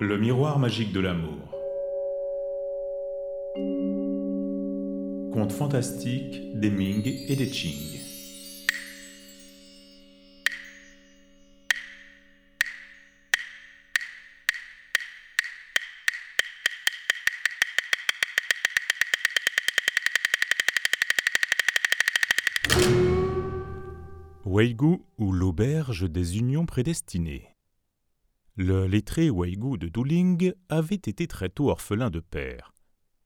Le miroir magique de l'amour. Conte fantastique des Ming et des Qing. Weigu ou l'auberge des unions prédestinées. Le lettré Weigu de Duling avait été très tôt orphelin de père.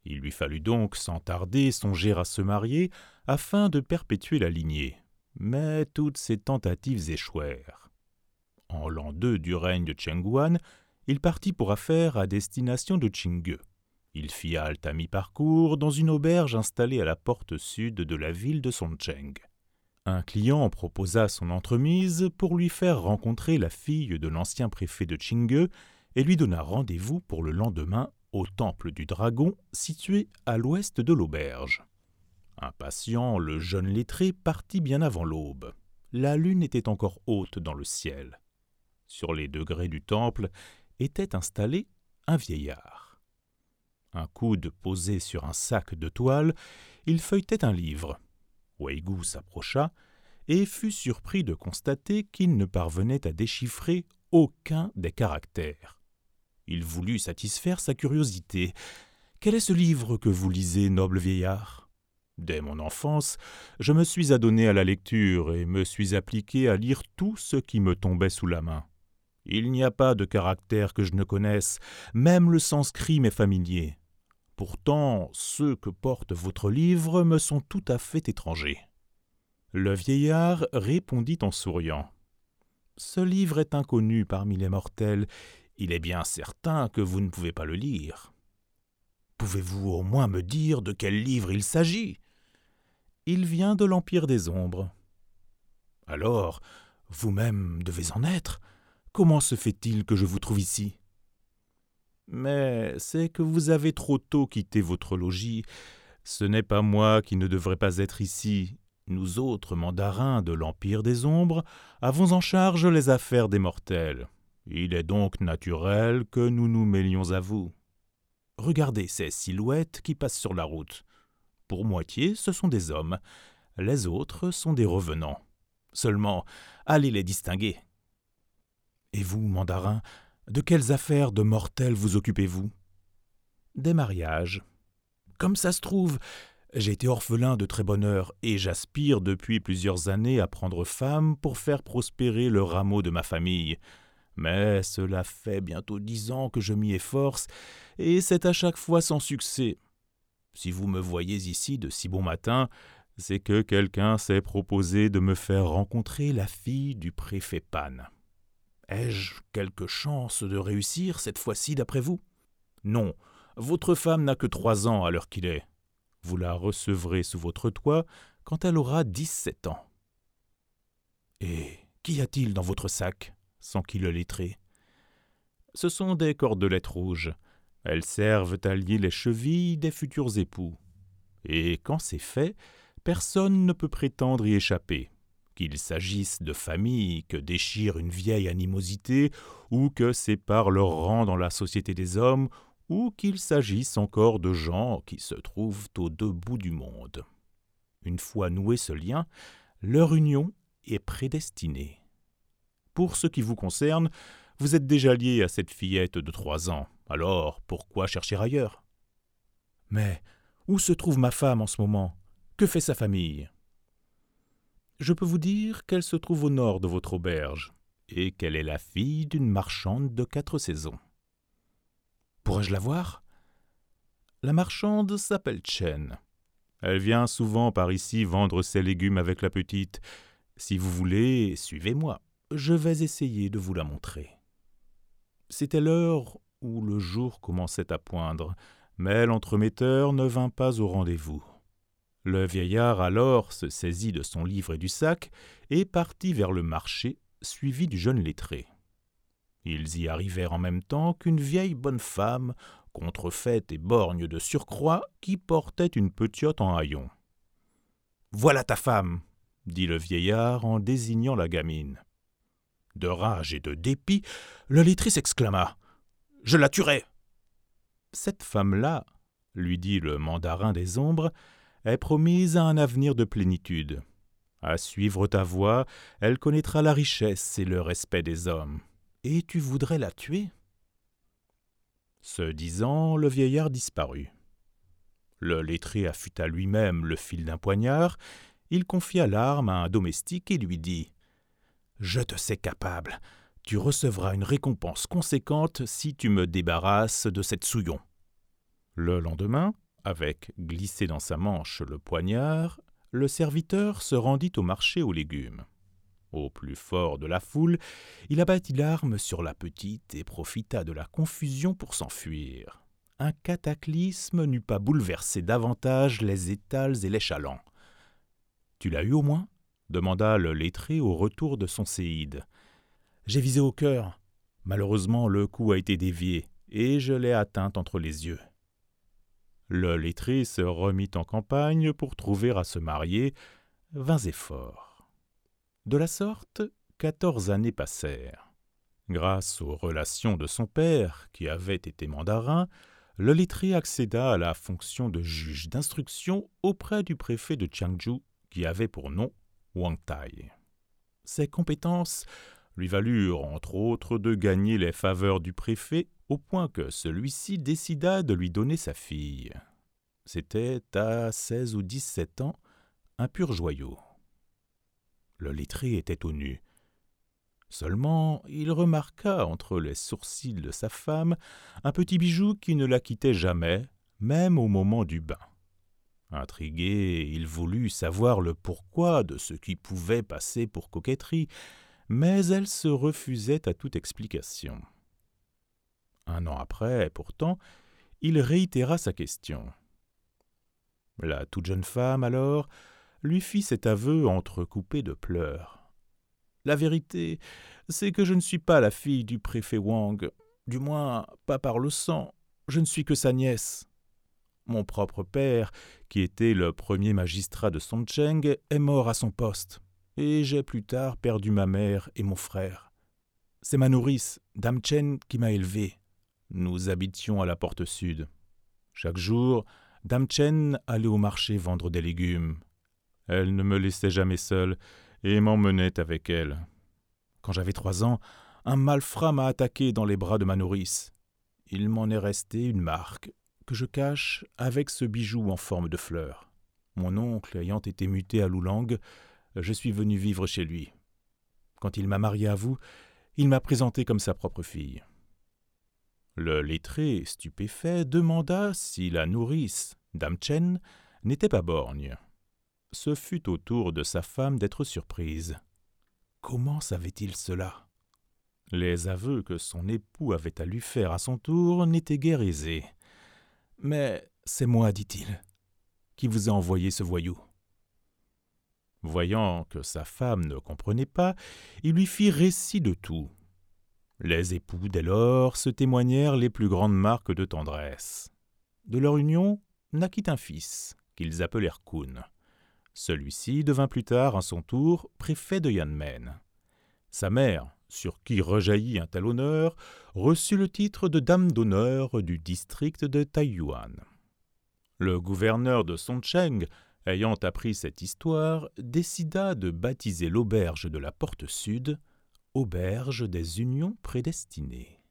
Il lui fallut donc sans tarder songer à se marier afin de perpétuer la lignée. Mais toutes ses tentatives échouèrent. En l'an 2 du règne de Chengguan, il partit pour affaires à destination de Qingge. Il fit halte à mi-parcours dans une auberge installée à la porte sud de la ville de Songcheng. Un client proposa son entremise pour lui faire rencontrer la fille de l'ancien préfet de Qingge et lui donna rendez-vous pour le lendemain au temple du dragon situé à l'ouest de l'auberge. Impatient, le jeune lettré partit bien avant l'aube. La lune était encore haute dans le ciel. Sur les degrés du temple était installé un vieillard. Un coude posé sur un sac de toile, il feuilletait un livre. Weigu s'approcha et fut surpris de constater qu'il ne parvenait à déchiffrer aucun des caractères. Il voulut satisfaire sa curiosité. Quel est ce livre que vous lisez, noble vieillard? Dès mon enfance, je me suis adonné à la lecture et me suis appliqué à lire tout ce qui me tombait sous la main. Il n'y a pas de caractère que je ne connaisse, même le sanskrit m'est familier. Pourtant, ceux que porte votre livre me sont tout à fait étrangers. Le vieillard répondit en souriant. Ce livre est inconnu parmi les mortels. Il est bien certain que vous ne pouvez pas le lire. Pouvez-vous au moins me dire de quel livre il s'agit? Il vient de l'Empire des Ombres. Alors, vous-même devez en être. Comment se fait-il que je vous trouve ici? Mais c'est que vous avez trop tôt quitté votre logis. Ce n'est pas moi qui ne devrais pas être ici. Nous autres mandarins de l'Empire des Ombres avons en charge les affaires des mortels. Il est donc naturel que nous nous mêlions à vous. Regardez ces silhouettes qui passent sur la route. Pour moitié, ce sont des hommes. Les autres sont des revenants. Seulement, allez les distinguer. Et vous, mandarin, de quelles affaires de mortels vous occupez-vous? Des mariages. Comme ça se trouve, j'ai été orphelin de très bonne heure et j'aspire depuis plusieurs années à prendre femme pour faire prospérer le rameau de ma famille. Mais cela fait bientôt dix ans que je m'y efforce et c'est à chaque fois sans succès. Si vous me voyez ici de si bon matin, c'est que quelqu'un s'est proposé de me faire rencontrer la fille du préfet Pan. Ai-je quelque chance de réussir cette fois-ci d'après vous? Non, votre femme n'a que trois ans à l'heure qu'il est. Vous la recevrez sous votre toit quand elle aura dix-sept ans. Et qu'y a-t-il dans votre sac? s'enquit le lettré. Ce sont des cordelettes rouges. Elles servent à lier les chevilles des futurs époux. Et quand c'est fait, personne ne peut prétendre y échapper qu'il s'agisse de familles que déchire une vieille animosité, ou que sépare leur rang dans la société des hommes, ou qu'il s'agisse encore de gens qui se trouvent aux deux bouts du monde. Une fois noué ce lien, leur union est prédestinée. Pour ce qui vous concerne, vous êtes déjà lié à cette fillette de trois ans, alors pourquoi chercher ailleurs? Mais où se trouve ma femme en ce moment? Que fait sa famille? Je peux vous dire qu'elle se trouve au nord de votre auberge, et qu'elle est la fille d'une marchande de quatre saisons. Pourrais-je la voir? La marchande s'appelle Chen. Elle vient souvent par ici vendre ses légumes avec la petite. Si vous voulez, suivez-moi. Je vais essayer de vous la montrer. C'était l'heure où le jour commençait à poindre, mais l'entremetteur ne vint pas au rendez-vous. Le vieillard alors se saisit de son livre et du sac et partit vers le marché, suivi du jeune lettré. Ils y arrivèrent en même temps qu'une vieille bonne femme, contrefaite et borgne de surcroît, qui portait une petite en haillons. Voilà ta femme, dit le vieillard en désignant la gamine. De rage et de dépit, le lettré s'exclama. je la tuerai. Cette femme-là, lui dit le mandarin des ombres, est promise à un avenir de plénitude. À suivre ta voie, elle connaîtra la richesse et le respect des hommes. Et tu voudrais la tuer? Ce disant, le vieillard disparut. Le lettré affûta lui-même le fil d'un poignard, il confia l'arme à un domestique et lui dit Je te sais capable, tu recevras une récompense conséquente si tu me débarrasses de cette souillon. Le lendemain, avec glissé dans sa manche le poignard, le serviteur se rendit au marché aux légumes. Au plus fort de la foule, il abattit l'arme sur la petite et profita de la confusion pour s'enfuir. Un cataclysme n'eût pas bouleversé davantage les étals et les chalands. Tu l'as eu au moins? demanda le lettré au retour de son séide. J'ai visé au cœur. Malheureusement, le coup a été dévié, et je l'ai atteinte entre les yeux. Le lettré se remit en campagne pour trouver à se marier, vains efforts. De la sorte, quatorze années passèrent. Grâce aux relations de son père, qui avait été mandarin, le lettré accéda à la fonction de juge d'instruction auprès du préfet de Jiangzhou, qui avait pour nom Wang Tai. Ses compétences lui valurent entre autres de gagner les faveurs du préfet au point que celui-ci décida de lui donner sa fille. C'était à seize ou dix-sept ans un pur joyau. Le lettré était au nu. Seulement, il remarqua entre les sourcils de sa femme un petit bijou qui ne la quittait jamais, même au moment du bain. Intrigué, il voulut savoir le pourquoi de ce qui pouvait passer pour coquetterie, mais elle se refusait à toute explication. Un an après, pourtant, il réitéra sa question. La toute jeune femme, alors, lui fit cet aveu entrecoupé de pleurs. La vérité, c'est que je ne suis pas la fille du préfet Wang, du moins pas par le sang, je ne suis que sa nièce. Mon propre père, qui était le premier magistrat de Songcheng, est mort à son poste et j'ai plus tard perdu ma mère et mon frère. C'est ma nourrice, Dame Chen, qui m'a élevé. Nous habitions à la porte sud. Chaque jour, Dame Chen allait au marché vendre des légumes. Elle ne me laissait jamais seule et m'emmenait avec elle. Quand j'avais trois ans, un malfrat m'a attaqué dans les bras de ma nourrice. Il m'en est resté une marque que je cache avec ce bijou en forme de fleur. Mon oncle ayant été muté à Loulang, je suis venu vivre chez lui. Quand il m'a marié à vous, il m'a présenté comme sa propre fille. Le lettré, stupéfait, demanda si la nourrice, Dame Chen, n'était pas borgne. Ce fut au tour de sa femme d'être surprise. Comment savait-il cela? Les aveux que son époux avait à lui faire à son tour n'étaient guère aisés. Mais c'est moi, dit-il, qui vous a envoyé ce voyou. Voyant que sa femme ne comprenait pas, il lui fit récit de tout. Les époux, dès lors, se témoignèrent les plus grandes marques de tendresse. De leur union naquit un fils, qu'ils appelèrent Kun. Celui-ci devint plus tard, à son tour, préfet de Yanmen. Sa mère, sur qui rejaillit un tel honneur, reçut le titre de dame d'honneur du district de Taiyuan. Le gouverneur de Songcheng ayant appris cette histoire, décida de baptiser l'auberge de la porte sud Auberge des Unions prédestinées.